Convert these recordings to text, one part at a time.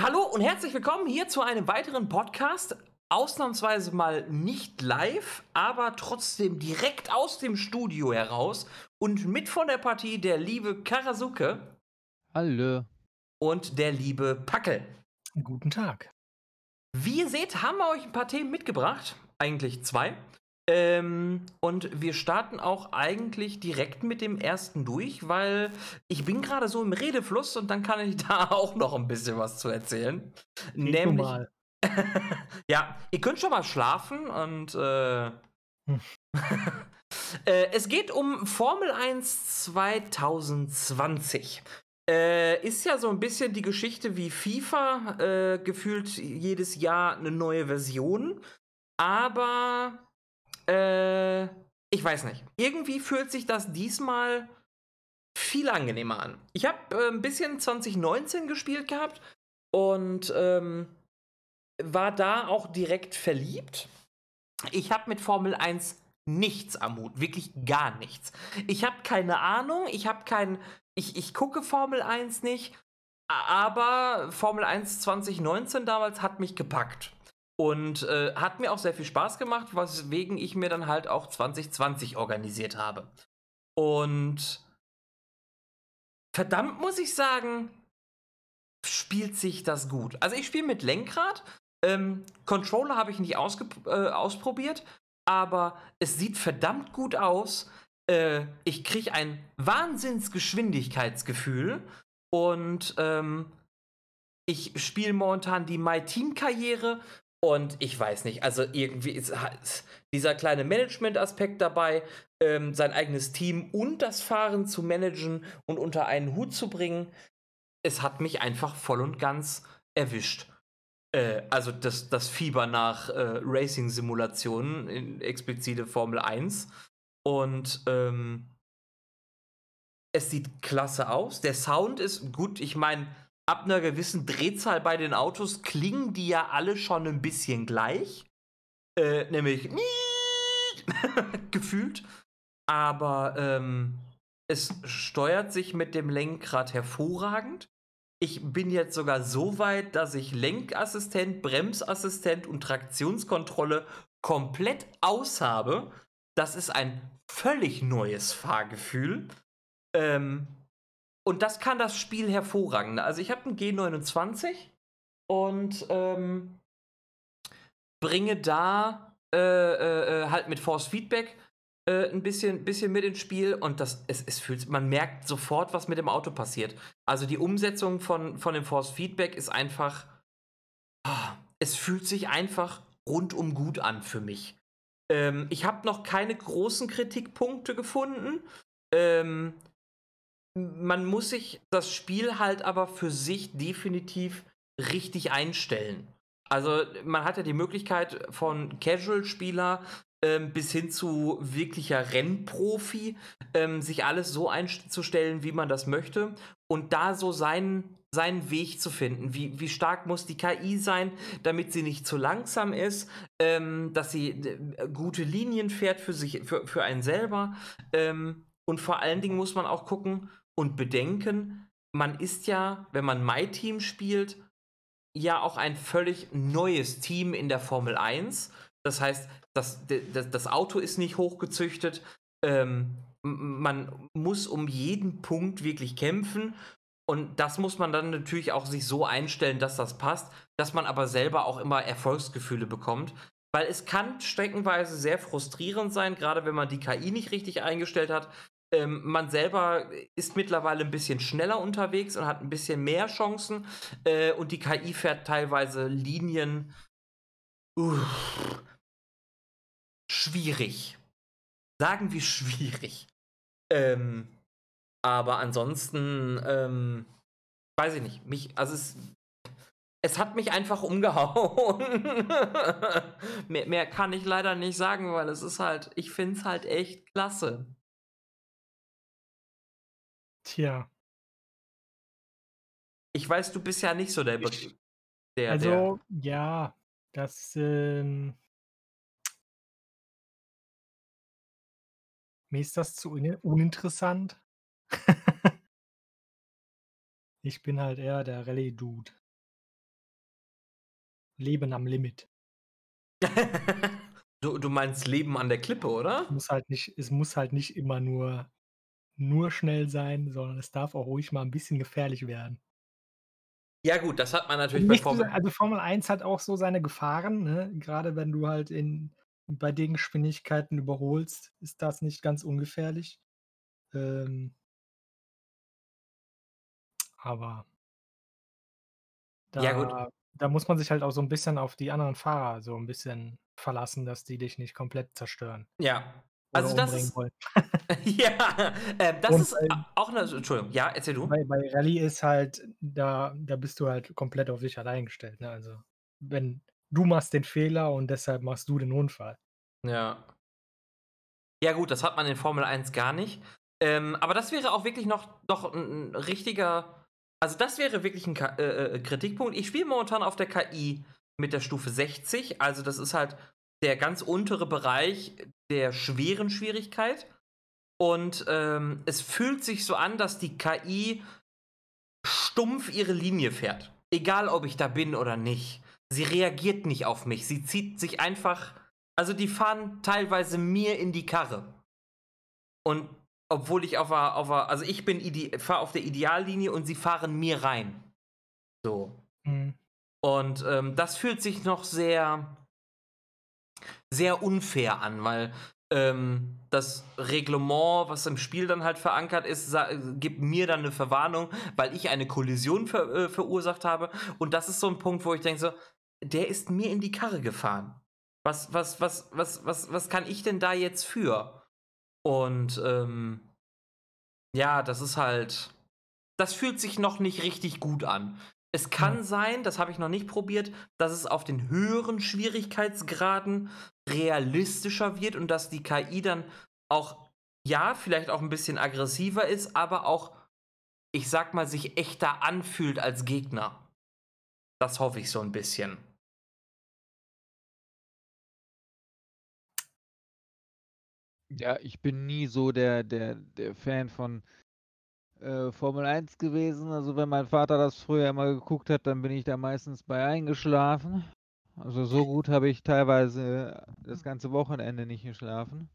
Hallo und herzlich willkommen hier zu einem weiteren Podcast. Ausnahmsweise mal nicht live, aber trotzdem direkt aus dem Studio heraus. Und mit von der Partie der liebe Karasuke. Hallo. Und der liebe Packel. Guten Tag. Wie ihr seht, haben wir euch ein paar Themen mitgebracht. Eigentlich zwei. Ähm, und wir starten auch eigentlich direkt mit dem ersten durch, weil ich bin gerade so im Redefluss und dann kann ich da auch noch ein bisschen was zu erzählen. Geht Nämlich. mal. ja, ihr könnt schon mal schlafen und äh, Hm. äh, es geht um Formel 1 2020. Äh, ist ja so ein bisschen die Geschichte wie FIFA, äh, gefühlt jedes Jahr eine neue Version. Aber äh, ich weiß nicht. Irgendwie fühlt sich das diesmal viel angenehmer an. Ich habe äh, ein bisschen 2019 gespielt gehabt und ähm, war da auch direkt verliebt. Ich habe mit Formel 1 nichts am Hut, wirklich gar nichts. Ich habe keine Ahnung, ich habe kein. Ich, ich gucke Formel 1 nicht, aber Formel 1 2019 damals hat mich gepackt. Und äh, hat mir auch sehr viel Spaß gemacht, weswegen ich mir dann halt auch 2020 organisiert habe. Und verdammt muss ich sagen, spielt sich das gut. Also ich spiele mit Lenkrad. Ähm, Controller habe ich nicht äh, ausprobiert, aber es sieht verdammt gut aus. Äh, ich kriege ein Wahnsinnsgeschwindigkeitsgefühl und ähm, ich spiele momentan die My Team Karriere und ich weiß nicht, also irgendwie ist dieser kleine Management-Aspekt dabei, ähm, sein eigenes Team und das Fahren zu managen und unter einen Hut zu bringen. Es hat mich einfach voll und ganz erwischt. Äh, also das, das Fieber nach äh, Racing-Simulationen, in explizite Formel 1. Und ähm, es sieht klasse aus. Der Sound ist gut. Ich meine, ab einer gewissen Drehzahl bei den Autos klingen die ja alle schon ein bisschen gleich. Äh, nämlich gefühlt. Aber ähm, es steuert sich mit dem Lenkrad hervorragend. Ich bin jetzt sogar so weit, dass ich Lenkassistent, Bremsassistent und Traktionskontrolle komplett aus habe. Das ist ein völlig neues Fahrgefühl. Ähm, und das kann das Spiel hervorragend. Also ich habe einen G29 und ähm, bringe da äh, äh, äh, halt mit Force Feedback äh, ein bisschen, bisschen mit ins Spiel und das, es, es fühlt, man merkt sofort, was mit dem Auto passiert. Also die Umsetzung von, von dem Force Feedback ist einfach, ah, es fühlt sich einfach rundum gut an für mich. Ähm, ich habe noch keine großen Kritikpunkte gefunden. Ähm, man muss sich das Spiel halt aber für sich definitiv richtig einstellen. Also man hat ja die Möglichkeit von Casual-Spieler ähm, bis hin zu wirklicher Rennprofi, ähm, sich alles so einzustellen, wie man das möchte und da so seinen, seinen Weg zu finden. Wie, wie stark muss die KI sein, damit sie nicht zu langsam ist, ähm, dass sie gute Linien fährt für sich, für, für einen selber. Ähm, und vor allen Dingen muss man auch gucken und bedenken, man ist ja, wenn man My Team spielt, ja auch ein völlig neues Team in der Formel 1. Das heißt, das, das, das Auto ist nicht hochgezüchtet. Ähm, man muss um jeden Punkt wirklich kämpfen. Und das muss man dann natürlich auch sich so einstellen, dass das passt, dass man aber selber auch immer Erfolgsgefühle bekommt. Weil es kann streckenweise sehr frustrierend sein, gerade wenn man die KI nicht richtig eingestellt hat. Ähm, man selber ist mittlerweile ein bisschen schneller unterwegs und hat ein bisschen mehr Chancen. Äh, und die KI fährt teilweise Linien. Uff, schwierig. Sagen wir schwierig. Ähm, aber ansonsten, ähm, weiß ich nicht. Mich, also es, es hat mich einfach umgehauen. mehr, mehr kann ich leider nicht sagen, weil es ist halt, ich finde es halt echt klasse. Tja, Ich weiß, du bist ja nicht so der, Be- der, der also ja, das ähm, mir ist das zu un uninteressant. ich bin halt eher der Rallye-Dude. Leben am Limit. du, du meinst Leben an der Klippe, oder? Es muss halt nicht, es muss halt nicht immer nur, nur schnell sein, sondern es darf auch ruhig mal ein bisschen gefährlich werden. Ja, gut, das hat man natürlich bei Nicht Formel. also Formel 1 hat auch so seine Gefahren, ne? Gerade wenn du halt in bei den Geschwindigkeiten überholst, ist das nicht ganz ungefährlich. Ähm aber Ja, gut. da da muss man sich halt auch so 'n bisschen auf die anderen Fahrer so 'n bisschen verlassen, dass die dich nicht komplett zerstören Ja. Also, das ist ja, ähm, das Und ist bei a auch 'ne Entschuldigung, ja, erzähl du. bei bei Rallye ist halt da da bist du halt komplett auf dich allein gestellt, ne? Also, wenn du machst den Fehler und deshalb machst du den Unfall. Ja. Ja gut, das hat man in Formel 1 gar nicht. Ähm, aber das wäre auch wirklich noch noch 'n 'n richtiger also, das wäre wirklich 'n K äh, äh, Kritikpunkt. Ich spiele momentan auf der KI mit der Stufe 60, also, das ist halt der ganz untere Bereich der schweren Schwierigkeit. Und, ähm, es fühlt sich so an, dass die KI stumpf ihre Linie fährt. Egal, ob ich da bin oder nicht. Sie reagiert nicht auf mich. Sie zieht sich einfach also, die fahren teilweise mir in die Karre. Und obwohl ich auf a auf also, ich bin fahre auf der Ideallinie und sie fahren mir rein. So. Mhm. Und, ähm, das fühlt sich noch sehr sehr unfair an, weil, ähm, das Reglement, was im Spiel dann halt verankert ist, gibt mir dann 'ne Verwarnung, weil ich eine Kollision ver äh, verursacht habe. Und das ist so 'n Punkt, wo ich denke so: „Der ist mir in die Karre gefahren. Was was was was was was kann ich denn da jetzt für?“ Und, ähm ja, das ist halt das fühlt sich noch nicht richtig gut an. Es kann Ja. sein, das habe ich noch nicht probiert, dass es auf den höheren Schwierigkeitsgraden realistischer wird und dass die KI dann auch ja, vielleicht auch 'n bisschen aggressiver ist, aber auch, ich sage mal, sich echter anfühlt als Gegner. Das hoffe ich so 'n bisschen. Ja, ich bin nie so der der der Fan von, äh, Formel 1 gewesen. Also, wenn mein Vater das früher immer geguckt hat, dann bin ich da meistens bei eingeschlafen. Also, so gut habe ich teilweise das ganze Wochenende nicht geschlafen.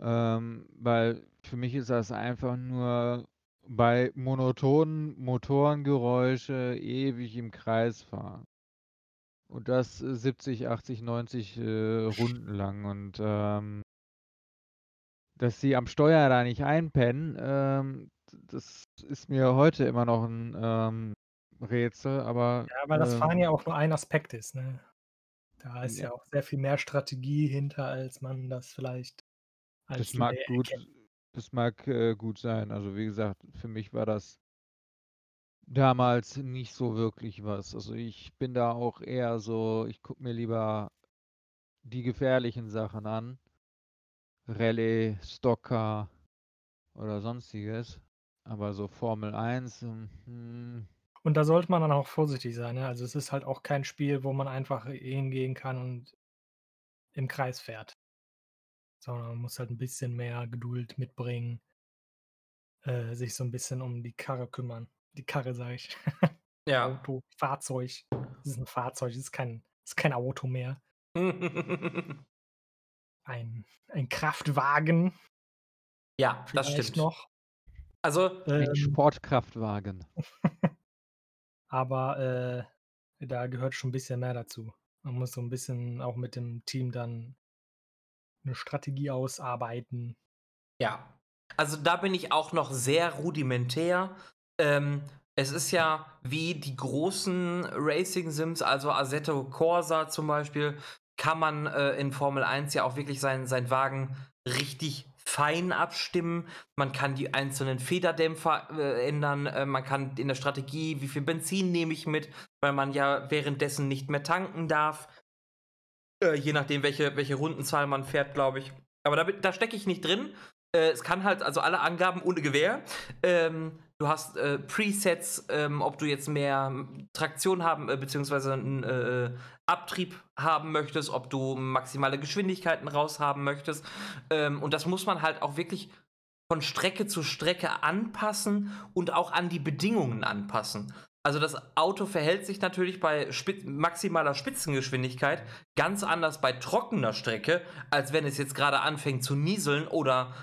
Ähm, weil für mich ist das einfach nur bei monotonen Motorengeräusche ewig im Kreis fahren. Und das 70, 80, 90, äh, Runden lang und, ähm dass sie am Steuer da nicht einpennen, ähm, das ist mir heute immer noch 'n, ähm, Rätsel, aber, Ja, weil das Fahren ähm ja auch nur ein Aspekt ist, ne? Da ist Ja. ja auch sehr viel mehr Strategie hinter, als man das vielleicht als Das mag gut erkennt. das mag, äh, gut sein. Also, wie gesagt, für mich war das damals nicht so wirklich was. Also, ich bin da auch eher so ich gucke mir lieber die gefährlichen Sachen an. Rallye, Stocker oder Sonstiges. Aber so Formel 1, hm, hm Und da sollte man dann auch vorsichtig sein, ne? Also, es ist halt auch kein Spiel, wo man einfach hingehen kann und im Kreis fährt. Sondern man muss halt 'n bisschen mehr Geduld mitbringen äh, sich so 'n bisschen um die Karre kümmern. Die Karre, sage ich. Ja. Auto, Fahrzeug. Es ist 'n Fahrzeug, es ist kein ist kein Auto mehr. Ein ein Kraftwagen. Ja, das Vielleicht stimmt. noch. Also Ein Ähm Sportkraftwagen. Aber, äh, da gehört schon 'n bisschen mehr dazu. Man muss so 'n bisschen auch mit dem Team dann 'ne Strategie ausarbeiten. Ja. Also, da bin ich auch noch sehr rudimentär. Ähm, es ist ja wie die großen Racing Sims, also Assetto Corsa zum Beispiel, kann man, äh, in Formel 1 ja auch wirklich seinen seinen Wagen richtig fein abstimmen. Man kann die einzelnen Federdämpfer, äh, ändern. Äh, man kann in der Strategie wie viel Benzin nehme ich mit, weil man ja währenddessen nicht mehr tanken darf. Äh, je nachdem, welche welche Rundenzahl man fährt, glaube ich. Aber da da stecke ich nicht drin. Äh, es kann halt also alle Angaben ohne Gewähr. Ähm, du hast, äh, Presets, ähm, ob du jetzt mehr Traktion haben, äh, beziehungsweise 'n, äh, Abtrieb haben möchtest, ob du maximale Geschwindigkeiten raushaben möchtest. Ähm, und das muss man halt auch wirklich von Strecke zu Strecke anpassen und auch an die Bedingungen anpassen. Also das Auto verhält sich natürlich bei Spitz maximaler Spitzengeschwindigkeit ganz anders bei trockener Strecke, als wenn es jetzt gerade anfängt zu nieseln oder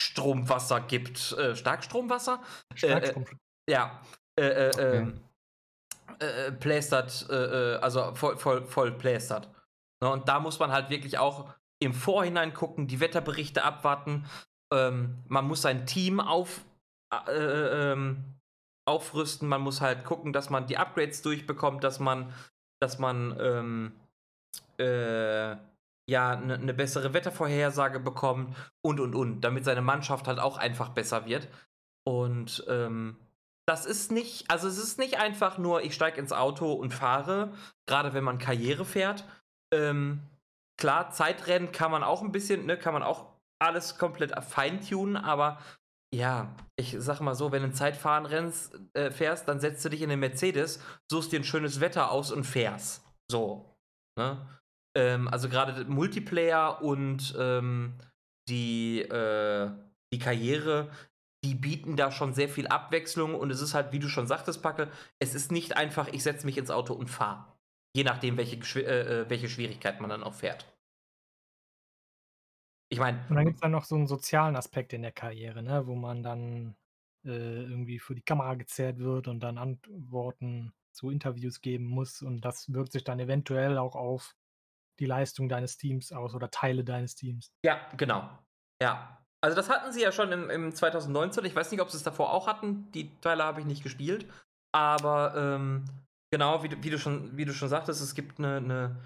Starkstromwasser gibt. Äh, Starkstromwasser? Starkstrom. Äh, äh, ja. Äh, äh, okay. Ähm, äh, plästert, also voll, voll, voll plästert. Ne, und da muss man halt wirklich auch im Vorhinein gucken, die Wetterberichte abwarten. Ähm, man muss sein Team auf, ähm, aufrüsten. Man muss halt gucken, dass man die Upgrades durchbekommt, dass man, dass man ähm, äh, ja eine ne bessere Wettervorhersage bekommt und und und, damit seine Mannschaft halt auch einfach besser wird. Und ähm, das ist nicht, also es ist nicht einfach nur, ich steige ins Auto und fahre, gerade wenn man Karriere fährt. Ähm, klar, Zeitrennen kann man auch ein bisschen, ne, kann man auch alles komplett feintunen, aber ja, ich sag mal so, wenn du ein Zeitfahren rennst, äh, fährst, dann setzt du dich in den Mercedes, suchst dir ein schönes Wetter aus und fährst. So. Ne? Ähm, also gerade Multiplayer und ähm, die, äh, die Karriere, die bieten da schon sehr viel Abwechslung und es ist halt, wie du schon sagtest, Packe, es ist nicht einfach, ich setze mich ins Auto und fahre. Je nachdem, welche, äh, äh, welche Schwierigkeit man dann auch fährt. Ich meine. Und dann gibt es dann noch so einen sozialen Aspekt in der Karriere, ne, wo man dann äh, irgendwie für die Kamera gezerrt wird und dann Antworten zu Interviews geben muss. Und das wirkt sich dann eventuell auch auf die Leistung deines Teams aus oder Teile deines Teams. Ja, genau. Ja. Also das hatten sie ja schon im, im 2019. Ich weiß nicht, ob sie es davor auch hatten. Die Teile habe ich nicht gespielt. Aber ähm, genau, wie, wie, du schon, wie du schon sagtest, es gibt eine, eine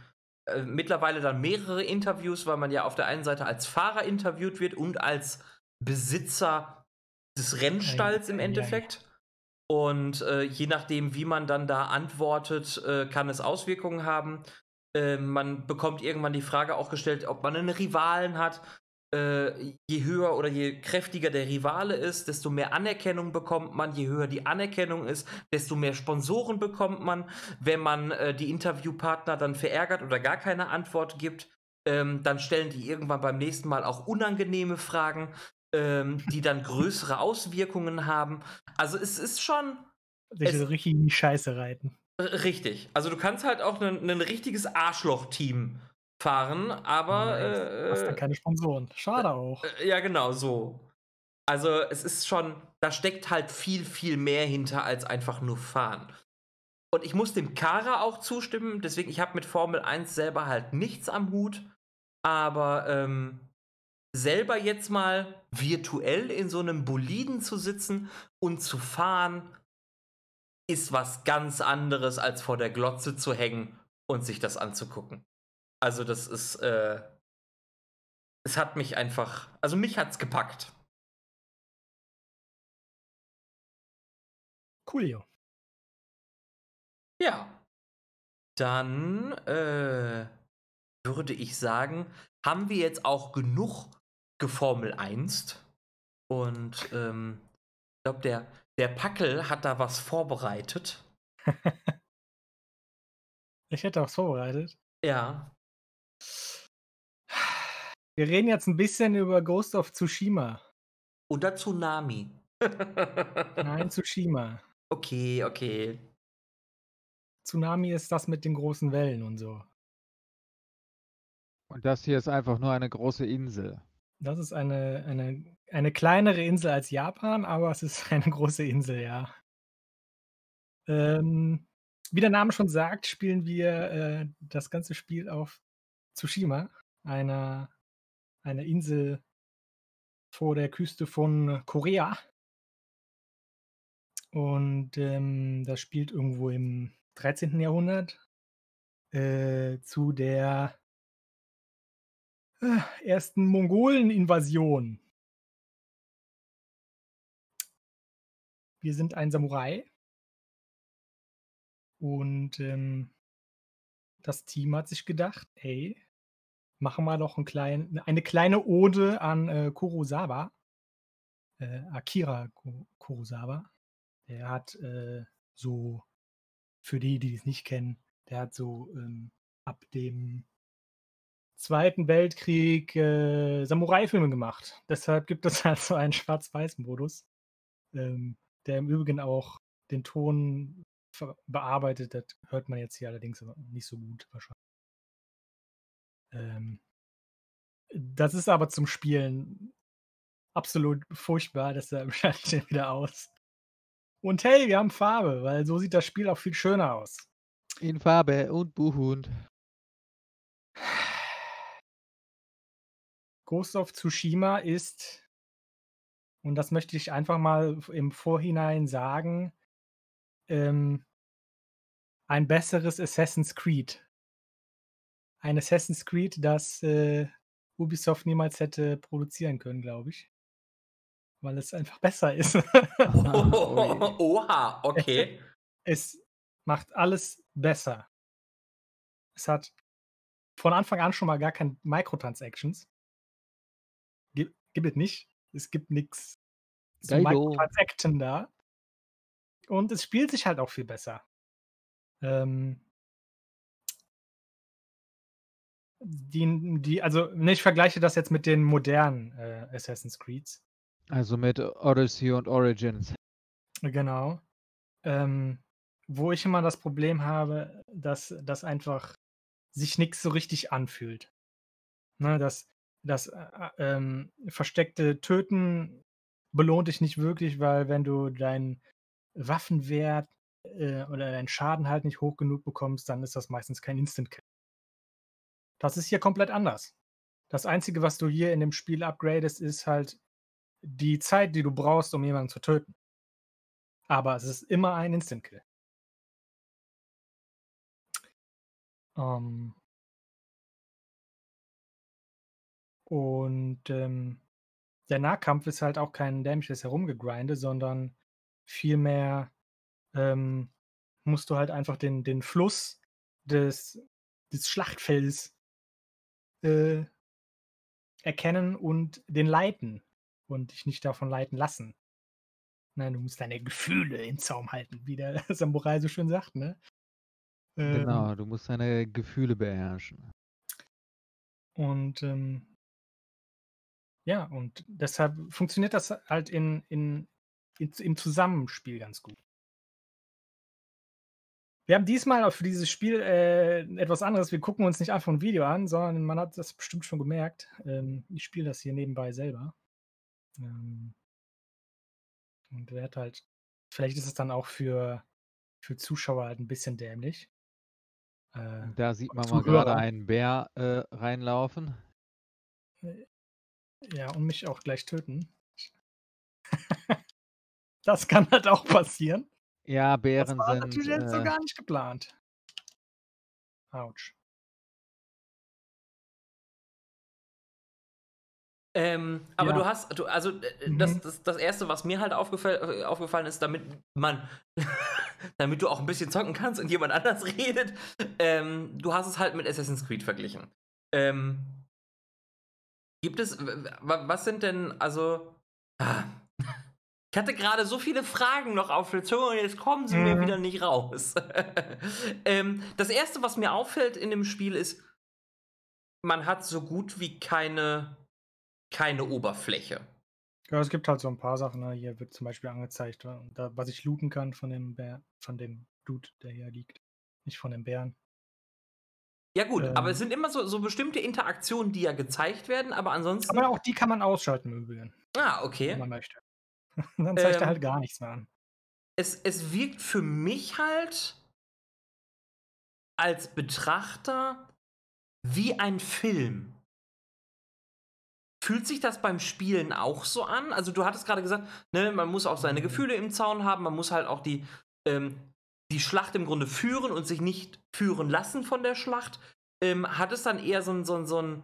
äh, mittlerweile dann mehrere Interviews, weil man ja auf der einen Seite als Fahrer interviewt wird und als Besitzer des Rennstalls im Endeffekt. Und äh, je nachdem, wie man dann da antwortet, äh, kann es Auswirkungen haben. Äh, man bekommt irgendwann die Frage auch gestellt, ob man einen Rivalen hat äh, je höher oder je kräftiger der Rivale ist, desto mehr Anerkennung bekommt man. Je höher die Anerkennung ist, desto mehr Sponsoren bekommt man. Wenn man äh, die Interviewpartner dann verärgert oder gar keine Antwort gibt, ähm, dann stellen die irgendwann beim nächsten Mal auch unangenehme Fragen, ähm, die dann größere Auswirkungen haben. Also es ist schon. Sich so richtig in die Scheiße reiten. Richtig. Also du kannst halt auch ein richtiges Arschloch-Team fahren, aber. Äh, hast dann keine Sponsoren. Schade äh, auch. Äh, ja, genau, so. Also, es ist schon, da steckt halt viel, viel mehr hinter als einfach nur fahren. Und ich muss dem Kara auch zustimmen, deswegen, ich habe mit Formel 1 selber halt nichts am Hut, aber ähm, selber jetzt mal virtuell in so einem Boliden zu sitzen und zu fahren, ist was ganz anderes, als vor der Glotze zu hängen und sich das anzugucken. Also das ist, äh, es hat mich einfach, also mich hat's gepackt. Coolio. Ja. Dann äh, würde ich sagen, haben wir jetzt auch genug geformel 1 und ähm, ich glaube, der, der Packel hat da was vorbereitet. ich hätte was vorbereitet. Ja. Wir reden jetzt ein bisschen über Ghost of Tsushima. Oder Tsunami. Nein, Tsushima. Okay, okay. Tsunami ist das mit den großen Wellen und so. Und das hier ist einfach nur eine große Insel. Das ist eine, eine, eine kleinere Insel als Japan, aber es ist eine große Insel, ja. Ähm, wie der Name schon sagt, spielen wir äh, das ganze Spiel auf Tsushima, einer eine Insel vor der Küste von Korea. Und ähm, das spielt irgendwo im 13. Jahrhundert äh, zu der äh, ersten Mongolen-Invasion. Wir sind ein Samurai. Und ähm, das Team hat sich gedacht, ey, machen wir doch ein klein, eine kleine Ode an äh, Kurosawa. Äh, Akira Kurosawa. Der hat äh, so, für die, die es nicht kennen, der hat so ähm, ab dem Zweiten Weltkrieg äh, Samurai-Filme gemacht. Deshalb gibt es halt so einen Schwarz-Weiß-Modus, ähm, der im Übrigen auch den Ton bearbeitet. Das hört man jetzt hier allerdings nicht so gut wahrscheinlich. Ähm, das ist aber zum Spielen absolut furchtbar. Deshalb schalte ich den wieder aus. Und hey, wir haben Farbe, weil so sieht das Spiel auch viel schöner aus. In Farbe und Buchhund. Ghost of Tsushima ist, und das möchte ich einfach mal im Vorhinein sagen, ähm, ein besseres Assassin's Creed. Ein Assassin's Creed, das äh, Ubisoft niemals hätte produzieren können, glaube ich. Weil es einfach besser ist. oh, oha, okay. Es, es macht alles besser. Es hat von Anfang an schon mal gar keine Microtransactions. Gibt, es nicht. Es gibt nichts zu Microtransacten da. Und es spielt sich halt auch viel besser. Ähm, die, die, also ne, ich vergleiche das jetzt mit den modernen äh, Assassin's Creeds. Also mit Odyssey und Origins. Genau. Ähm, wo ich immer das Problem habe, dass das einfach sich nichts so richtig anfühlt. Ne, das das äh, äh, ähm, versteckte Töten belohnt dich nicht wirklich, weil wenn du deinen Waffenwert äh, oder deinen Schaden halt nicht hoch genug bekommst, dann ist das meistens kein Instant-Kill. Das ist hier komplett anders. Das Einzige, was du hier in dem Spiel upgradest, ist halt die Zeit, die du brauchst, um jemanden zu töten. Aber es ist immer ein Instant-Kill. Ähm, Und ähm, der Nahkampf ist halt auch kein dämliches Herumgegrinde, sondern vielmehr ähm, musst du halt einfach den, den Fluss des, des Schlachtfelds äh, erkennen und den leiten und dich nicht davon leiten lassen. Nein, du musst deine Gefühle in Zaum halten, wie der Samurai so schön sagt, ne? Ähm, genau, du musst deine Gefühle beherrschen. Und ähm, ja, und deshalb funktioniert das halt in, in, in, im Zusammenspiel ganz gut. Wir haben diesmal auch für dieses Spiel äh, etwas anderes. Wir gucken uns nicht einfach ein Video an, sondern man hat das bestimmt schon gemerkt. Ähm, ich spiele das hier nebenbei selber. Ähm, und werde halt, vielleicht ist es dann auch für, für Zuschauer halt ein bisschen dämlich. Äh, da sieht man mal gerade einen Bär äh, reinlaufen. Äh, ja, und mich auch gleich töten. das kann halt auch passieren. Ja, Bären das war sind. natürlich jetzt so äh gar nicht geplant. Autsch. Ähm, aber ja. du hast, du, also mhm. das, das, das erste, was mir halt aufgefallen, äh, aufgefallen ist, damit man, damit du auch ein bisschen zocken kannst und jemand anders redet, ähm, du hast es halt mit Assassin's Creed verglichen. Ähm, Gibt es, was sind denn, also, ah, ich hatte gerade so viele Fragen noch auf der Zunge und jetzt kommen sie mhm. mir wieder nicht raus. ähm, das erste, was mir auffällt in dem Spiel ist, man hat so gut wie keine, keine Oberfläche. Ja, es gibt halt so ein paar Sachen. Ne? Hier wird zum Beispiel angezeigt, da, was ich looten kann von dem Bär, von dem Dude, der hier liegt. Nicht von dem Bären. Ja, gut, ähm, aber es sind immer so, so bestimmte Interaktionen, die ja gezeigt werden, aber ansonsten. Aber auch die kann man ausschalten im Übrigen. Ah, okay. Wenn man möchte. Dann zeigt ähm, er halt gar nichts mehr an. Es, es wirkt für mich halt als Betrachter wie ein Film. Fühlt sich das beim Spielen auch so an? Also du hattest gerade gesagt, ne, man muss auch seine mhm. Gefühle im Zaun haben, man muss halt auch die, ähm, die Schlacht im Grunde führen und sich nicht führen lassen von der Schlacht, ähm, hat es dann eher so ein, so ein, so ein,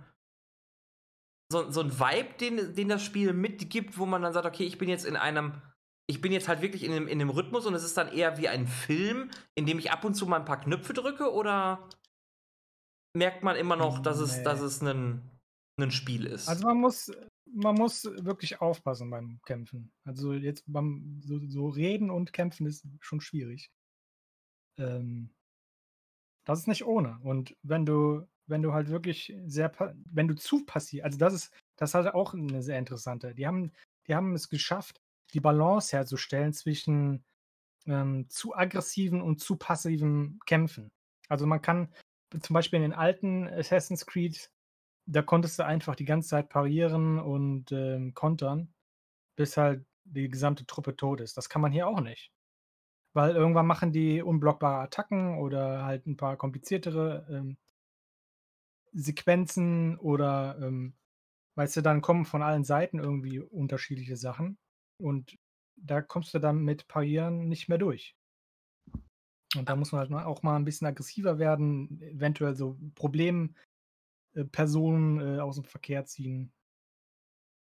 so, so ein Vibe, den, den das Spiel mitgibt, wo man dann sagt, okay, ich bin jetzt in einem, ich bin jetzt halt wirklich in dem, in dem Rhythmus und es ist dann eher wie ein Film, in dem ich ab und zu mal ein paar Knöpfe drücke oder merkt man immer noch, dass es, dass es ein, ein Spiel ist? Also man muss, man muss wirklich aufpassen beim Kämpfen. Also jetzt beim so, so reden und kämpfen ist schon schwierig. Ähm, das ist nicht ohne. Und wenn du, wenn du halt wirklich sehr, wenn du zu passiv, also das ist, das ist halt auch eine sehr interessante. Die haben, die haben es geschafft, die Balance herzustellen zwischen ähm, zu aggressiven und zu passiven Kämpfen. Also man kann zum Beispiel in den alten Assassin's Creed, da konntest du einfach die ganze Zeit parieren und ähm, kontern, bis halt die gesamte Truppe tot ist. Das kann man hier auch nicht. Weil irgendwann machen die unblockbare Attacken oder halt ein paar kompliziertere ähm, Sequenzen oder ähm, weißt du, dann kommen von allen Seiten irgendwie unterschiedliche Sachen und da kommst du dann mit Parieren nicht mehr durch. Und da muss man halt auch mal ein bisschen aggressiver werden, eventuell so Problempersonen äh, äh, aus dem Verkehr ziehen.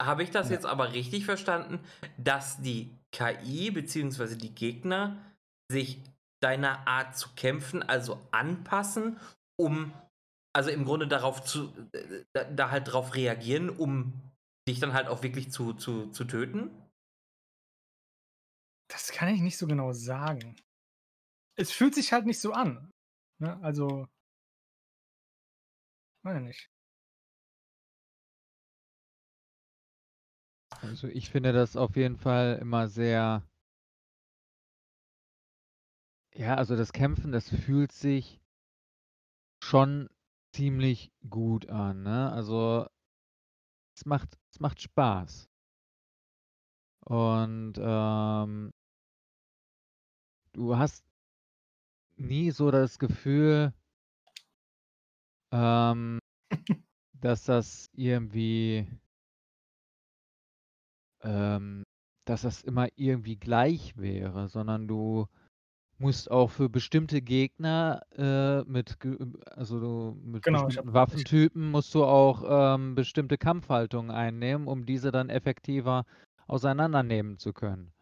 Habe ich das ja. jetzt aber richtig verstanden, dass die KI bzw. die Gegner sich deiner Art zu kämpfen also anpassen, um also im Grunde darauf zu äh, da, da halt drauf reagieren, um dich dann halt auch wirklich zu, zu, zu töten? Das kann ich nicht so genau sagen. Es fühlt sich halt nicht so an. Ne? Also, meine nicht. Also ich finde das auf jeden Fall immer sehr. Ja, also das Kämpfen, das fühlt sich schon ziemlich gut an, ne? Also es macht, es macht Spaß. Und ähm, du hast nie so das Gefühl, ähm, dass das irgendwie, ähm, dass das immer irgendwie gleich wäre, sondern du musst auch für bestimmte Gegner äh, mit, also mit genau, bestimmten Waffentypen musst du auch ähm, bestimmte Kampfhaltungen einnehmen, um diese dann effektiver auseinandernehmen zu können.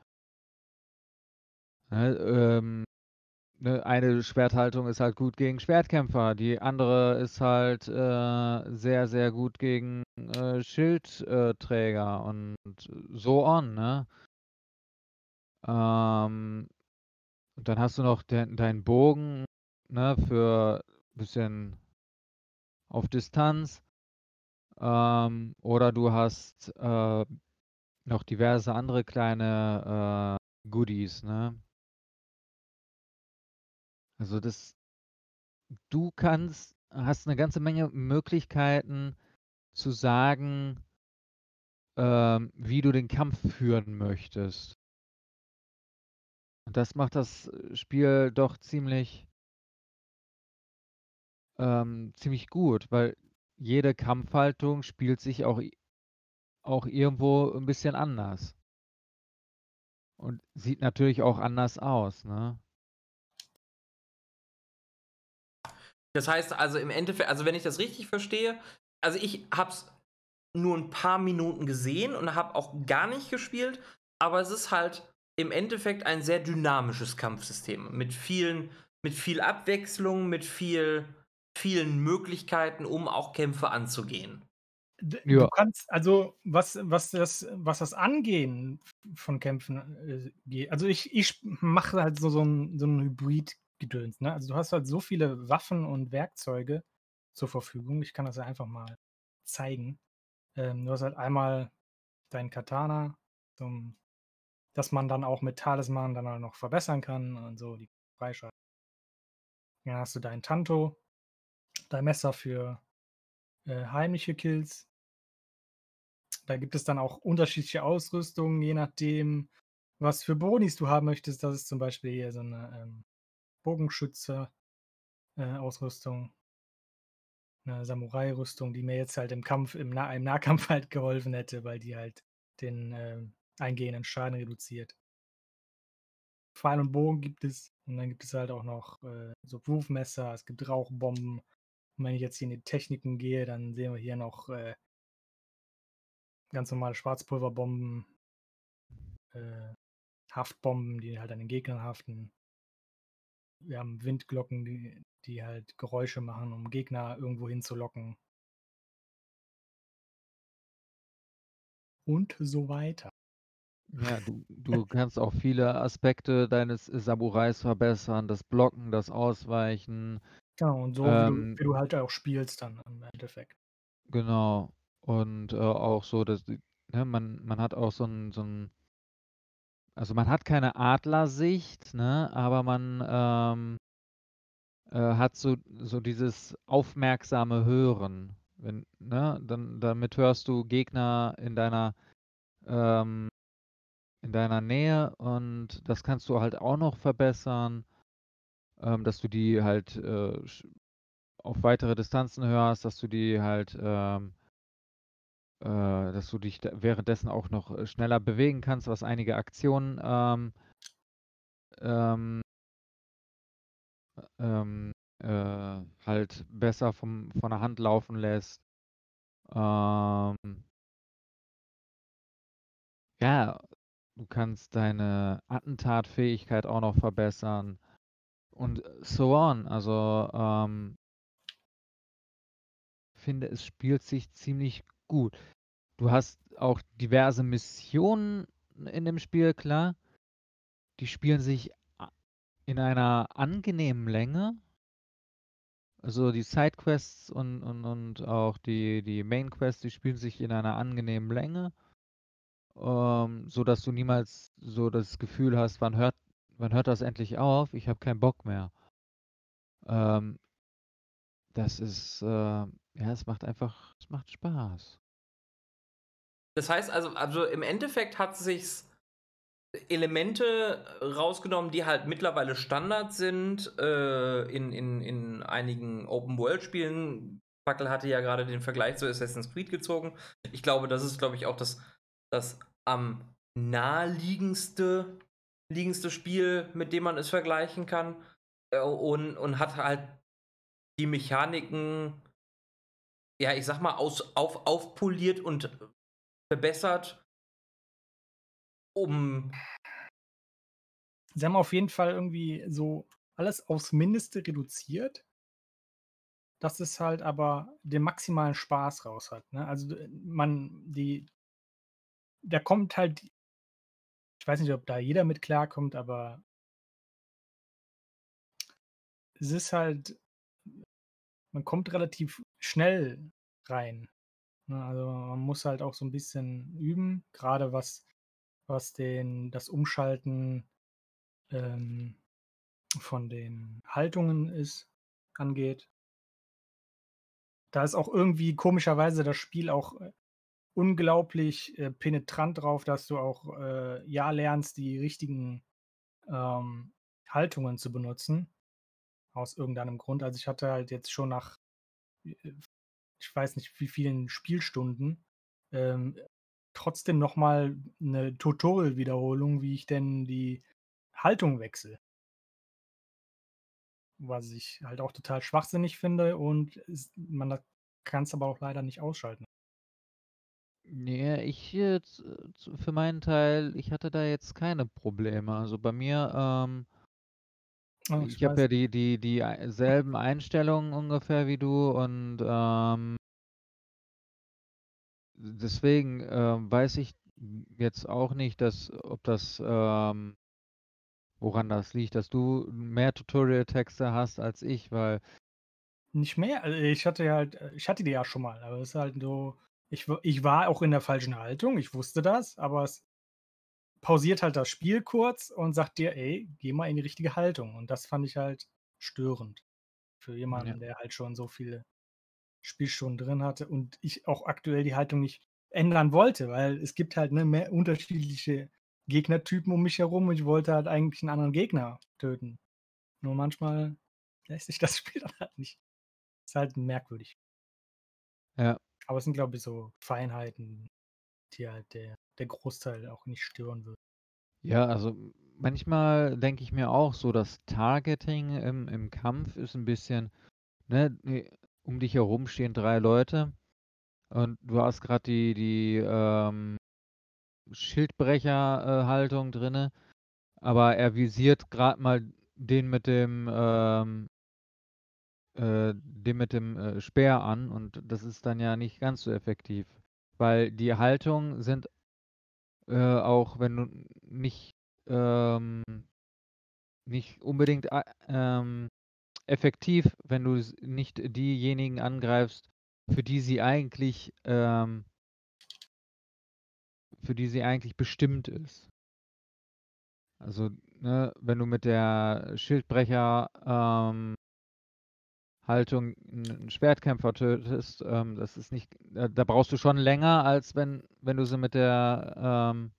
Ne, ähm, ne, eine Schwerthaltung ist halt gut gegen Schwertkämpfer, die andere ist halt äh, sehr, sehr gut gegen äh, Schildträger und so on, ne? Ähm, und dann hast du noch de deinen Bogen, ne, für ein bisschen auf Distanz. Ähm, oder du hast äh, noch diverse andere kleine äh, Goodies, ne? Also das du kannst hast eine ganze Menge Möglichkeiten zu sagen, ähm, wie du den Kampf führen möchtest. Und das macht das Spiel doch ziemlich ähm, ziemlich gut, weil jede Kampfhaltung spielt sich auch auch irgendwo ein bisschen anders. Und sieht natürlich auch anders aus, ne? Das heißt also im Endeffekt, also wenn ich das richtig verstehe, also ich hab's nur ein paar Minuten gesehen und habe auch gar nicht gespielt, aber es ist halt im Endeffekt ein sehr dynamisches Kampfsystem mit vielen, mit viel Abwechslung, mit viel, vielen Möglichkeiten, um auch Kämpfe anzugehen. Du ja. kannst, also was, was, das, was das Angehen von Kämpfen äh, geht, also ich, ich mache halt so, so ein, so ein Hybrid-Gedöns. Ne? Also du hast halt so viele Waffen und Werkzeuge zur Verfügung. Ich kann das ja einfach mal zeigen. Ähm, du hast halt einmal dein Katana zum dass man dann auch mit Talisman dann auch noch verbessern kann und so die freischalten. Dann hast du dein Tanto, dein Messer für äh, heimliche Kills. Da gibt es dann auch unterschiedliche Ausrüstungen, je nachdem, was für Bonis du haben möchtest. Das ist zum Beispiel hier so eine ähm, Bogenschützer-Ausrüstung. Äh, eine Samurai-Rüstung, die mir jetzt halt im Kampf, im, nah im Nahkampf halt geholfen hätte, weil die halt den ähm, eingehenden Schaden reduziert. Pfeil und Bogen gibt es. Und dann gibt es halt auch noch äh, so Wurfmesser, es gibt Rauchbomben. Und wenn ich jetzt hier in die Techniken gehe, dann sehen wir hier noch äh, ganz normale Schwarzpulverbomben, äh, Haftbomben, die halt an den Gegnern haften. Wir haben Windglocken, die, die halt Geräusche machen, um Gegner irgendwo hinzulocken. Und so weiter. Ja, du, du kannst auch viele Aspekte deines Samurais verbessern, das Blocken, das Ausweichen. Genau, und so, wie, du, ähm wie du halt auch spielst dann im Endeffekt. Genau. Und äh, auch so, dass ne, man, man hat auch so ein, so ein also man hat keine Adlersicht, ne, aber man, ähm, äh, hat so so dieses aufmerksame Hören. Wenn ne, dann damit hörst du Gegner in deiner ähm, in deiner Nähe und das kannst du halt auch noch verbessern, ähm, dass du die halt, äh, auf weitere Distanzen hörst, dass du die halt, ähm äh, dass du dich währenddessen auch noch, äh, schneller bewegen kannst, was einige Aktionen, ähm ähm ähm, äh, halt besser vom von der Hand laufen lässt. Ähm ja, du kannst deine Attentatfähigkeit auch noch verbessern und so on. Also, ähm finde, es spielt sich ziemlich gut. Du hast auch diverse Missionen in dem Spiel, klar. Die spielen sich in einer angenehmen Länge. Also, die Sidequests und und und auch die die Mainquests, die spielen sich in einer angenehmen Länge, ähm, sodass du niemals so das Gefühl hast: „Wann hört wann hört das endlich auf? Ich habe keinen Bock mehr.“ Ähm das ist, äh ja, es macht einfach es macht Spaß. Das heißt also also im Endeffekt hat sich's Elemente rausgenommen, die halt mittlerweile Standard sind, äh, in in in einigen Open-World-Spielen. Fackel hatte ja grade den Vergleich zu Assassin's Creed gezogen. Ich glaube, das ist, glaube ich, auch das das am naheliegendste liegendste Spiel, mit dem man es vergleichen kann, äh, und und hat halt die Mechaniken ja, ich sage mal, aus auf aufpoliert und verbessert um Sie haben auf jeden Fall irgendwie so alles aufs Mindeste reduziert dass es halt aber den maximalen Spaß raus hat, ne? Also, d man die da kommt halt ich weiß nicht, ob da jeder mit klarkommt, aber es ist halt man kommt relativ schnell rein, ne? Also, man muss halt auch so 'n bisschen üben, grade was was den das Umschalten, ähm, von den Haltungen ist angeht. Da ist auch irgendwie komischerweise das Spiel auch, äh, unglaublich, äh, penetrant drauf, dass du auch, äh, ja lernst, die richtigen, ähm, Haltungen zu benutzen aus irgendeinem Grund. Also, ich hatte halt jetzt schon nach, äh, ich weiß nicht wie vielen Spielstunden, ähm, trotzdem noch mal 'ne Tutorial-Wiederholung, wie ich denn die Haltung wechsle. Was ich halt auch total schwachsinnig finde und es man da kann's aber auch leider nicht ausschalten. Ne, ich jetzt, äh, für meinen Teil ich hatte da jetzt keine Probleme. Also, bei mir, ähm Oh, ich habe ja die die die ei selben Einstellungen ungefähr wie du und, ähm deswegen, ähm, weiß ich jetzt auch nicht, dass ob das, ähm woran das liegt, dass du mehr Tutorial-Texte hast als ich, weil Nicht mehr? Also, ich hatte ja halt äh, ich hatte die ja schon mal, aber es ist halt so ich ich war auch in der falschen Haltung, ich wusste das, aber es pausiert halt das Spiel kurz und sagt dir: „Ey, geh mal in die richtige Haltung.“ Und das fand ich halt störend für Ja. jemanden, der halt schon so viele Spielstunden drin hatte und ich auch aktuell die Haltung nicht ändern wollte, weil es gibt halt, ne, mehr unterschiedliche Gegnertypen um mich herum und ich wollte halt eigentlich 'n anderen Gegner töten. Nur manchmal lässt sich das Spiel dann halt nicht. Ist halt merkwürdig. Ja. Aber es sind, glaube ich, so Feinheiten, die halt der der Großteil auch nicht stören würde. Ja, also, manchmal denke ich mir auch so, das Targeting im im Kampf ist 'n bisschen ne, um dich herum stehen 3 Leute und du hast grad die die, ähm, Schildbrecher, äh, Haltung drinne, aber er visiert grad mal den mit dem, ähm äh, den mit dem, äh, Speer an und das ist dann ja nicht ganz so effektiv, weil die Haltungen sind, äh, auch wenn du nicht, ähm nicht unbedingt ähm, effektiv, wenn du nicht diejenigen angreifst, für die sie eigentlich, ähm für die sie eigentlich bestimmt ist. Also, ne, wenn du mit der Schildbrecher, ähm Haltung 'n 'n Schwertkämpfer tötest, ähm, das ist nicht da da brauchst du schon länger, als wenn wenn du sie mit der, ähm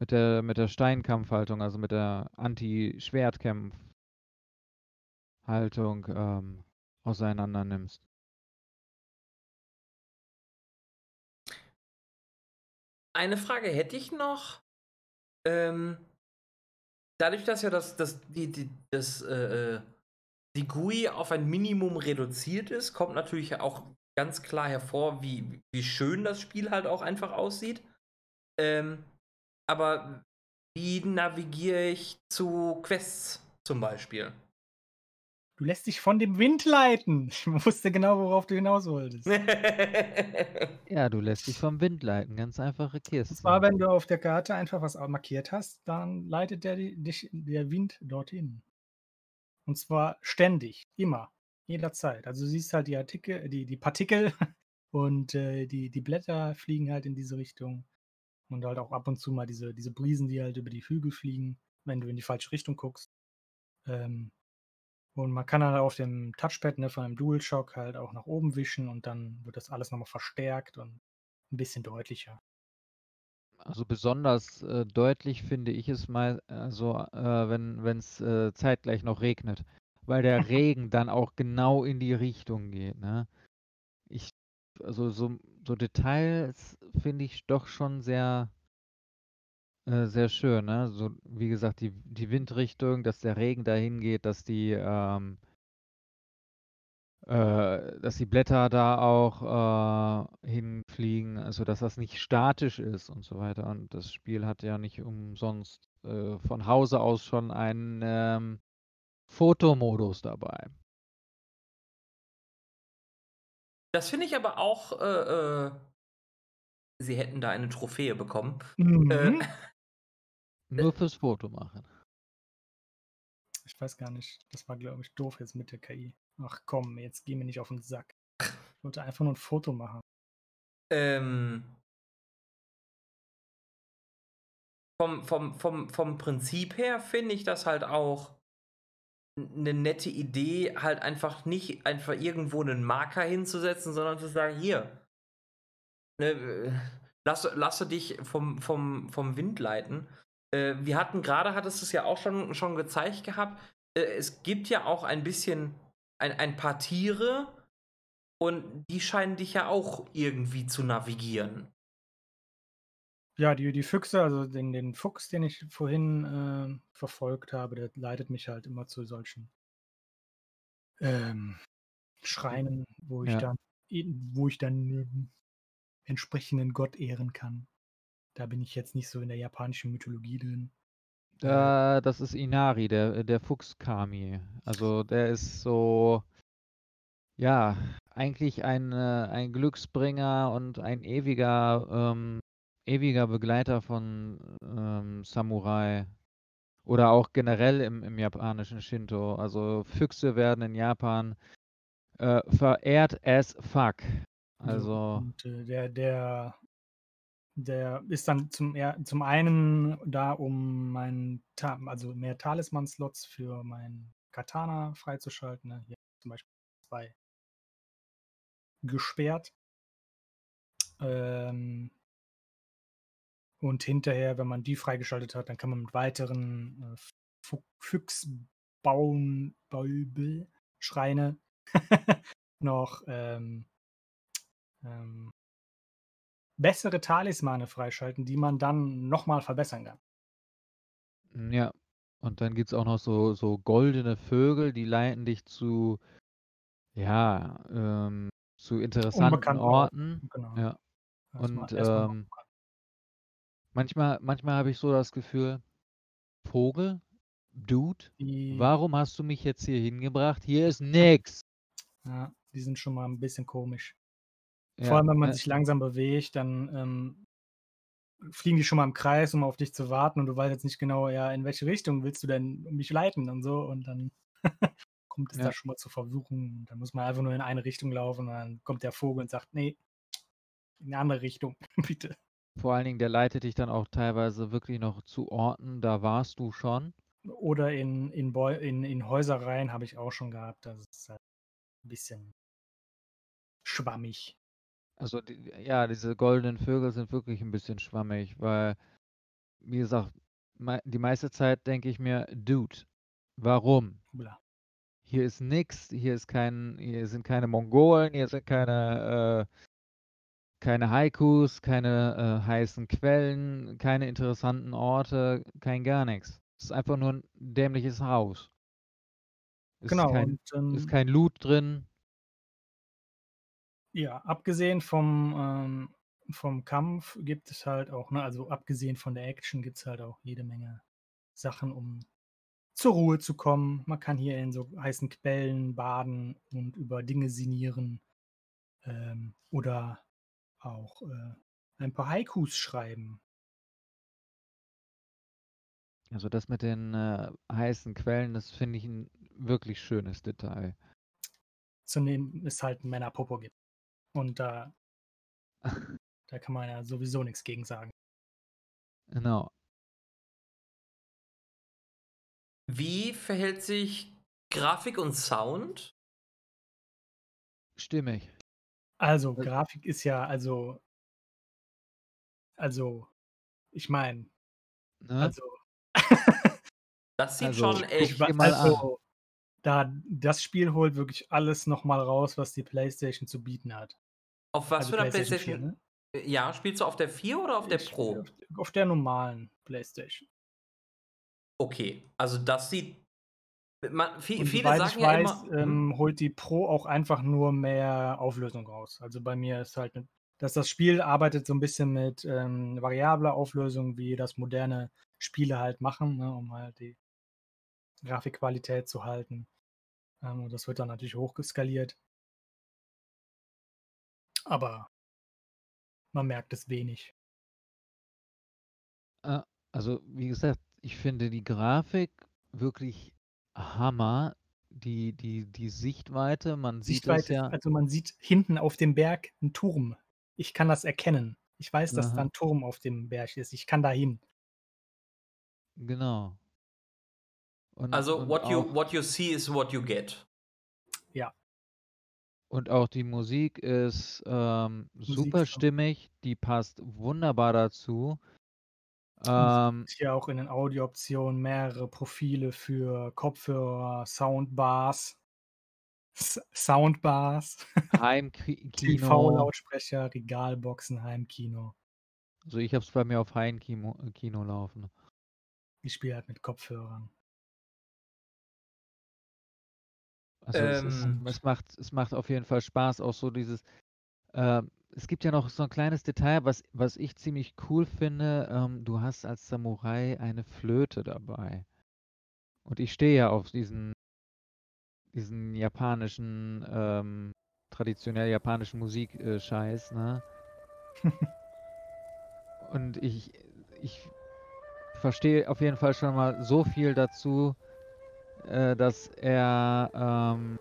mit der mit der Steinkampfhaltung, also mit der Anti-Schwertkämpf Haltung, ähm, auseinander nimmst. Eine Frage hätte ich noch. Ähm, dadurch, dass ja das das die die das, äh, äh die GUI auf ein Minimum reduziert ist, kommt natürlich auch ganz klar hervor, wie wie schön das Spiel halt auch einfach aussieht. Ähm, aber wie navigiere ich zu Quests zum Beispiel? Du lässt dich von dem Wind leiten. Ich wusste genau, worauf du hinaus wolltest. Ja, du lässt dich vom Wind leiten, ganz einfache Und Kiste. zwar, wenn du auf der Karte einfach was markiert hast, dann leitet der di dich der Wind dorthin. Und zwar ständig, immer, jederzeit. Also, du siehst halt die Artikel die die Partikel und, äh, die die Blätter fliegen halt in diese Richtung und halt auch ab und zu mal diese diese Brisen, die halt über die Hügel fliegen, wenn du in die falsche Richtung guckst. Ähm, und man kann halt auf dem Touchpad, ne, von dem DualShock halt auch nach oben wischen und dann wird das alles noch mal verstärkt und 'n bisschen deutlicher. Also, besonders, äh, deutlich finde ich es mal, also, äh, wenn wenn's, äh, zeitgleich noch regnet, weil der Regen dann auch genau in die Richtung geht, ne? Ich also, so so Details finde ich doch schon sehr äh, sehr schön, ne? So, wie gesagt, die die Windrichtung, dass der Regen dahin geht, dass die, ähm äh, dass die Blätter da auch, äh, hinfliegen, also, dass das nicht statisch ist und so weiter. Und das Spiel hat ja nicht umsonst, äh, von Hause aus schon einen, ähm, Fotomodus dabei. Das finde ich aber auch, äh, äh sie hätten da eine Trophäe bekommen. Äh Mhm. Nur fürs Foto machen. Ich weiß gar nicht. Das war, glaube ich, doof jetzt mit der KI. Ach komm, jetzt geh mir nicht auf 'n Sack. Ich wollte einfach nur 'n Foto machen. Ähm vom vom vom vom Prinzip her finde ich das halt auch 'n 'ne nette Idee, halt einfach nicht einfach irgendwo 'nen Marker hinzusetzen, sondern zu sagen: „Hier“ ne, äh, lasse lasse dich vom vom vom Wind leiten. Äh, wir hatten grade hattest du's ja auch schon schon gezeigt gehabt, äh, es gibt ja auch ein bisschen ein ein paar Tiere und die scheinen dich ja auch irgendwie zu navigieren. Ja, die die Füchse, also den den Fuchs, den ich vorhin, ähm, verfolgt habe, der leitet mich halt immer zu solchen ähm, Schreinen, wo ich Ja. dann wo ich dann entsprechenden Gott ehren kann. Da bin ich jetzt nicht so in der japanischen Mythologie drin. Äh, das ist Inari, der der Fuchs-Kami. Also, der ist so ja, eigentlich ein äh, ein Glücksbringer und ein ewiger ähm, ewiger Begleiter von, ähm, Samurai oder auch generell im im japanischen Shinto. Also, Füchse werden in Japan, äh, verehrt as fuck. So, Also und, äh, der der der ist dann zum zum einen da, um meinen Ta also, mehr Talisman-Slots für mein Katana freizuschalten, ne? Hier zum Beispiel 2 gesperrt. Ähm und hinterher, wenn man die freigeschaltet hat, dann kann man mit weiteren, äh, Bäubel Schreine noch, ähm ähm bessere Talismane freischalten, die man dann noch mal verbessern kann. Hm, ja. Und dann gibt's auch noch so so goldene Vögel, die leiten dich zu ja, ähm, zu interessanten Orten, genau. Ja. Und, ähm manchmal manchmal habe ich so das Gefühl: „Vogel, Dude, Die warum hast du mich jetzt hier hingebracht? Hier ist nix!“ Ja, die sind schon mal 'n bisschen komisch. Vor Ja, allem, wenn man ne? sich langsam bewegt, dann, ähm, fliegen die schon mal im Kreis, um auf dich zu warten und du weißt jetzt nicht genau, ja, in welche Richtung willst du denn mich leiten und so und dann kommt es da Ja. schon mal zu Verwirrung. Dann muss man einfach nur in eine Richtung laufen und dann kommt der Vogel und sagt: „Ne, in 'ne andere Richtung, bitte.“ vor allen Dingen, der leitet dich dann auch teilweise wirklich noch zu Orten, da warst du schon. Oder in, in, in, in Häusereien habe ich auch schon gehabt. Das ist halt ein bisschen schwammig. Also die, ja, diese goldenen Vögel sind wirklich ein bisschen schwammig, weil, wie gesagt, mei die meiste Zeit denke ich mir, Dude, warum? Bla. Hier ist nix, hier ist kein, hier sind keine Mongolen, hier sind keine, äh, keine Haikus, keine äh, heißen Quellen, keine interessanten Orte, kein gar nichts. Es ist einfach nur ein dämliches Haus. Ist Genau, kein, und ist ähm, kein Loot drin. Ja, abgesehen vom, ähm, vom Kampf gibt es halt auch, ne, also abgesehen von der Action gibt es halt auch jede Menge Sachen, um zur Ruhe zu kommen. Man kann hier in so heißen Quellen baden und über Dinge sinnieren ähm, oder auch äh, ein paar Haikus schreiben. Also das mit den äh, heißen Quellen, das finde ich ein wirklich schönes Detail. Zu denen es halt ein Männerpopo gibt. Und da, da kann man ja sowieso nichts gegen sagen. Genau. Wie verhält sich Grafik und Sound? Stimmig. Also, Also- Grafik ist ja, also, also, ich meine, Ne? also, Das sieht Also, schon echt. mal an. also, da, das Spiel holt wirklich alles nochmal raus, was die PlayStation zu bieten hat. Auf was Also für einer PlayStation PlayStation? 4, ne? Ja, spielst du auf der 4 oder auf der Ich Pro? spiele Auf, auf der normalen PlayStation. Okay, also das sieht. Man, viel, Und viele sagen ich ja weiß, immer. hm, ähm, holt die Pro auch einfach nur mehr Auflösung raus. Also bei mir ist halt, dass das Spiel arbeitet so ein bisschen mit ähm, variabler Auflösung, wie das moderne Spiele halt machen, ne, um halt die Grafikqualität zu halten. Ähm, und das wird dann natürlich hochgeskaliert. Aber man merkt es wenig. Äh, also, wie gesagt, ich finde die Grafik wirklich Hammer. Die, die, die Sichtweite, man sieht es Sichtweite, ja. also man sieht hinten auf dem Berg einen Turm. Ich kann das erkennen. Ich weiß, dass da Aha. ein Turm auf dem Berg ist. Ich kann da hin. Genau. Und, Also, und, what you, what you see is what you get. Und auch die Musik ist ähm, Musik super ist auch- stimmig, die passt wunderbar dazu. Und es Ähm, gibt hier auch in den Audiooptionen mehrere Profile für Kopfhörer, Soundbars, S Soundbars, Heimkino. TV-Lautsprecher, Regalboxen, Heimkino. Also ich habe es bei mir auf Heimkino Kino laufen. Ich spiele halt mit Kopfhörern. Also es, ist, Ähm. es, macht, es macht auf jeden Fall Spaß, auch so dieses. ähm, es gibt ja noch so ein kleines Detail, was, was ich ziemlich cool finde. Ähm, du hast als Samurai eine Flöte dabei. Und ich stehe ja auf diesen, diesen japanischen, ähm, traditionell japanischen Musik-Scheiß, ne? Und ich, ich verstehe auf jeden Fall schon mal so viel dazu, äh, dass er ähm,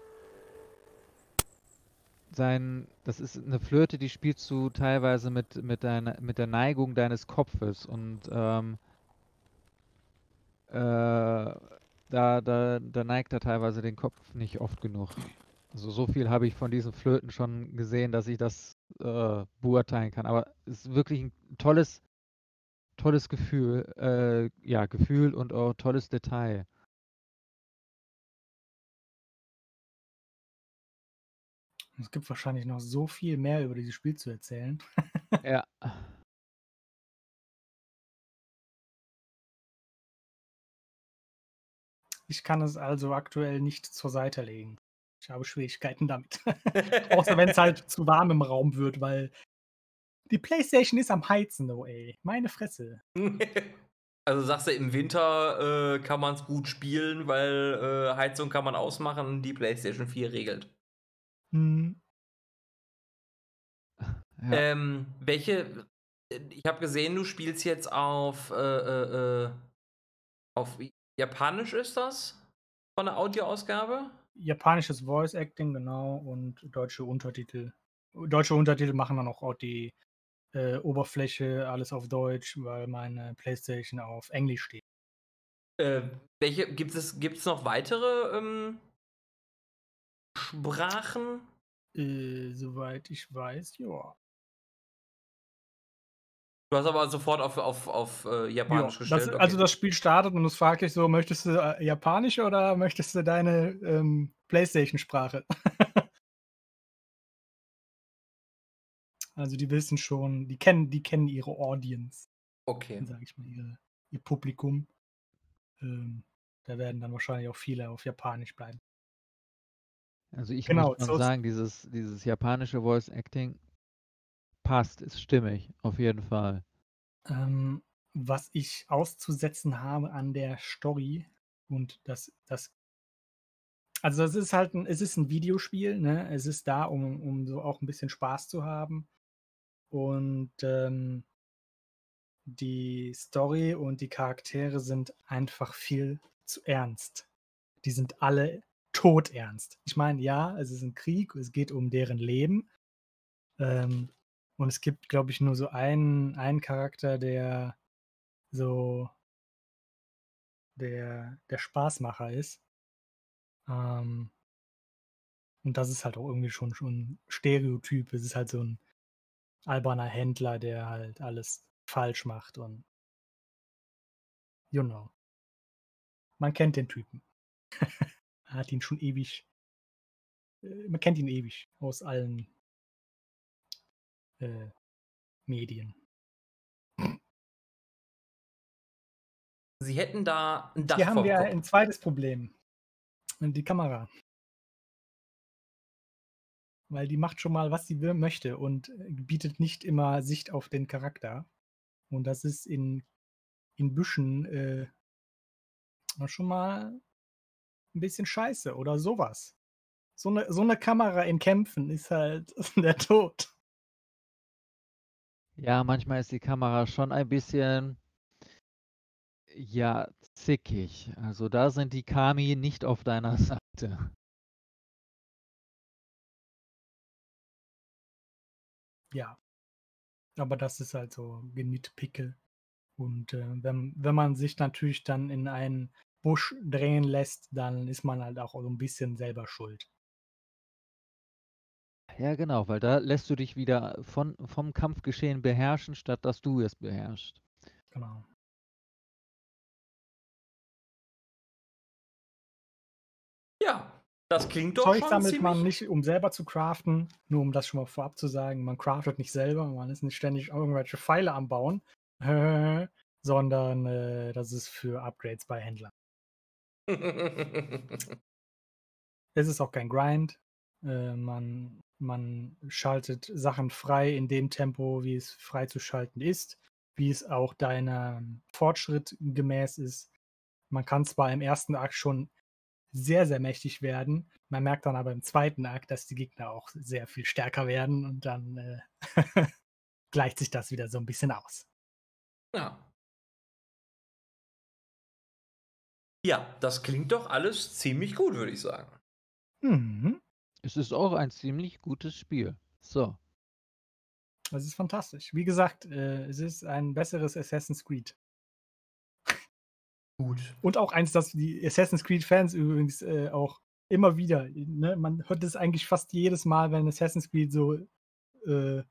sein, das ist eine Flöte, die spielst du teilweise mit, mit, deiner, mit der Neigung deines Kopfes und ähm, äh, da, da, da neigt er teilweise den Kopf nicht oft genug. Also so viel habe ich von diesen Flöten schon gesehen, dass ich das äh, beurteilen kann. Aber es ist wirklich ein tolles, tolles Gefühl, äh, ja, Gefühl und auch tolles Detail. Es gibt wahrscheinlich noch so viel mehr über dieses Spiel zu erzählen. Ja. Ich kann es also aktuell nicht zur Seite legen. Ich habe Schwierigkeiten damit. Außer wenn es halt zu warm im Raum wird, weil die Playstation ist am Heizen, oh ey. Meine Fresse. Also sagst du, im Winter äh, kann man es gut spielen, weil äh, Heizung kann man ausmachen, die PlayStation 4 regelt. Hm. Ja. Ähm, welche. Ich habe gesehen, du spielst jetzt auf. Äh, äh, äh, auf Japanisch ist das? Von der Audioausgabe? Japanisches Voice Acting, genau, und deutsche Untertitel. Deutsche Untertitel machen dann auch, auch die äh, Oberfläche, alles auf Deutsch, weil meine Playstation auf Englisch steht. Äh, welche gibt es gibt's noch weitere ähm, Sprachen? Äh, soweit ich weiß, ja. Du hast aber sofort auf, auf, auf äh, Japanisch ja gestellt. das, also okay. Also das Spiel startet und es fragt dich so, möchtest du äh, Japanisch oder möchtest du deine ähm, Playstation-Sprache? also die wissen schon, die kennen, die kennen ihre Audience. Okay. Sag ich mal, ihre, ihr Publikum. Ähm, da werden dann wahrscheinlich auch viele auf Japanisch bleiben. Also ich genau, muss so sagen, dieses, dieses japanische Voice Acting passt, ist stimmig, auf jeden Fall. Ähm, was ich auszusetzen habe an der Story und das, das also es ist halt ein, es ist ein Videospiel, ne? Es ist da, um, um so auch ein bisschen Spaß zu haben. Und ähm, die Story und die Charaktere sind einfach viel zu ernst. Die sind alle todernst. Ich meine, ja, es ist ein Krieg, es geht um deren Leben. Ähm, und es gibt, glaube ich, nur so einen, einen Charakter, der so der, der Spaßmacher ist. Ähm, und das ist halt auch irgendwie schon, schon Stereotyp. Es ist halt so ein alberner Händler, der halt alles falsch macht und you know. Man kennt den Typen. hat ihn schon ewig. Äh, man kennt ihn ewig aus allen äh, Medien. Sie hätten da ein Dach Hier haben wir ein zweites Problem. Die Kamera. Weil die macht schon mal, was sie will, möchte und äh, bietet nicht immer Sicht auf den Charakter. Und das ist in, in Büschen äh, schon mal ein bisschen scheiße oder sowas. So eine, so eine Kamera in Kämpfen ist halt der Tod. Ja, manchmal ist die Kamera schon ein bisschen, ja, zickig. Also da sind die Kami nicht auf deiner Seite. Ja. Aber das ist halt so Genitpickel. Und äh, wenn, wenn man sich natürlich dann in einen Busch drehen lässt, dann ist man halt auch so ein bisschen selber schuld. Ja, genau, weil da lässt du dich wieder von, vom Kampfgeschehen beherrschen, statt dass du es beherrschst. Genau. Ja, das klingt doch Zeug schon sammelt ziemlich... man nicht, um selber zu craften, nur um das schon mal vorab zu sagen. Man craftet nicht selber, man ist nicht ständig irgendwelche Pfeile am Bauen, sondern äh, das ist für Upgrades bei Händlern. es ist auch kein Grind. Äh, man man schaltet Sachen frei in dem Tempo, wie es freizuschalten ist, wie es auch deinem Fortschritt gemäß ist. Man kann zwar im ersten Akt schon sehr, sehr mächtig werden. Man merkt dann aber im zweiten Akt, dass die Gegner auch sehr viel stärker werden und dann äh, gleicht sich das wieder so ein bisschen aus. Ja. Ja, das klingt doch alles ziemlich gut, würde ich sagen. Mhm. Es ist auch ein ziemlich gutes Spiel. So. Das ist fantastisch. Wie gesagt, äh, es ist ein besseres Assassin's Creed. Gut. Und auch eins, das die Assassin's Creed-Fans übrigens äh, auch immer wieder, ne? man hört es eigentlich fast jedes Mal, wenn Assassin's Creed so äh,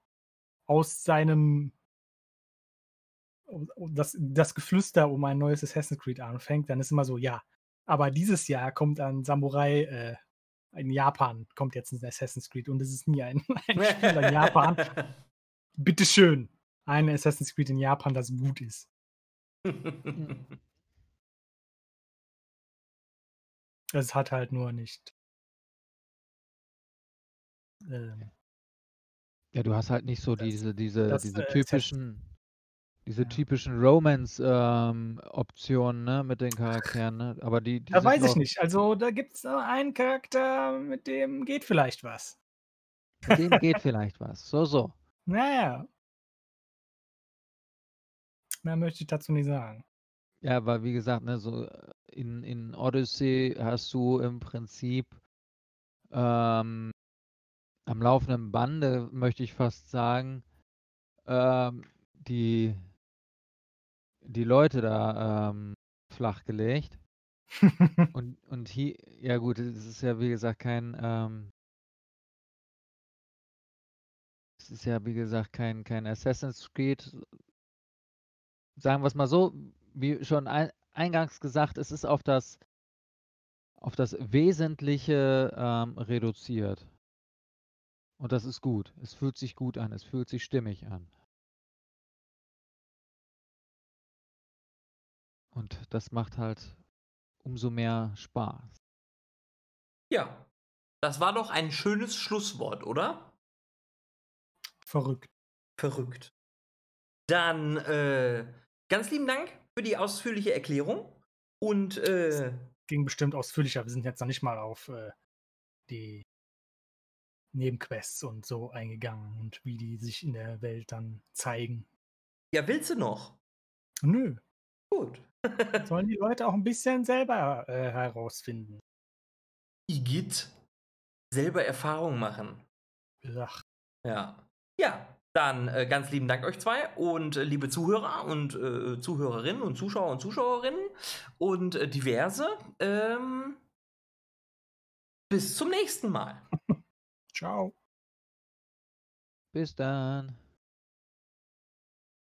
aus seinem das, das Geflüster um ein neues Assassin's Creed anfängt, dann ist immer so, ja, aber dieses Jahr kommt ein Samurai äh, in Japan kommt jetzt ein Assassin's Creed und es ist nie ein, ein Spiel in Japan. Bitteschön. Ein Assassin's Creed in Japan, das gut ist. es hat halt nur nicht. Ähm, ja, du hast halt nicht so das, diese, diese, das, diese äh, typischen diese ja. typischen Romance-Optionen ähm, ne, mit den Charakteren, ne? aber die, die Da weiß ich nicht. Also da gibt es einen Charakter, mit dem geht vielleicht was. Mit dem geht vielleicht was. So, so. Naja. Mehr möchte ich dazu nicht sagen. Ja, weil wie gesagt, ne, so in, in Odyssey hast du im Prinzip ähm, am laufenden Bande, möchte ich fast sagen, ähm, die, die Leute da ähm, flachgelegt. und, und hier, ja gut, es ist ja wie gesagt kein, ähm, es ist ja wie gesagt kein, kein Assassin's Creed. Sagen wir es mal so, wie schon ein, eingangs gesagt, es ist auf das, auf das Wesentliche ähm, reduziert. Und das ist gut. Es fühlt sich gut an, es fühlt sich stimmig an. Und das macht halt umso mehr Spaß. Ja, das war doch ein schönes Schlusswort, oder? Verrückt. Verrückt. Dann äh, ganz lieben Dank für die ausführliche Erklärung. Und äh, Ging bestimmt ausführlicher. Wir sind jetzt noch nicht mal auf äh, die Nebenquests und so eingegangen und wie die sich in der Welt dann zeigen. ja, willst du noch? Nö. Gut. Sollen die Leute auch ein bisschen selber äh, herausfinden. Igitt. Selber Erfahrung machen. Ach, Ja. Ja, dann äh, ganz lieben Dank euch zwei und äh, liebe Zuhörer und äh, Zuhörerinnen und Zuschauer und Zuschauerinnen und äh, diverse. Ähm, bis zum nächsten Mal. ciao. Bis dann.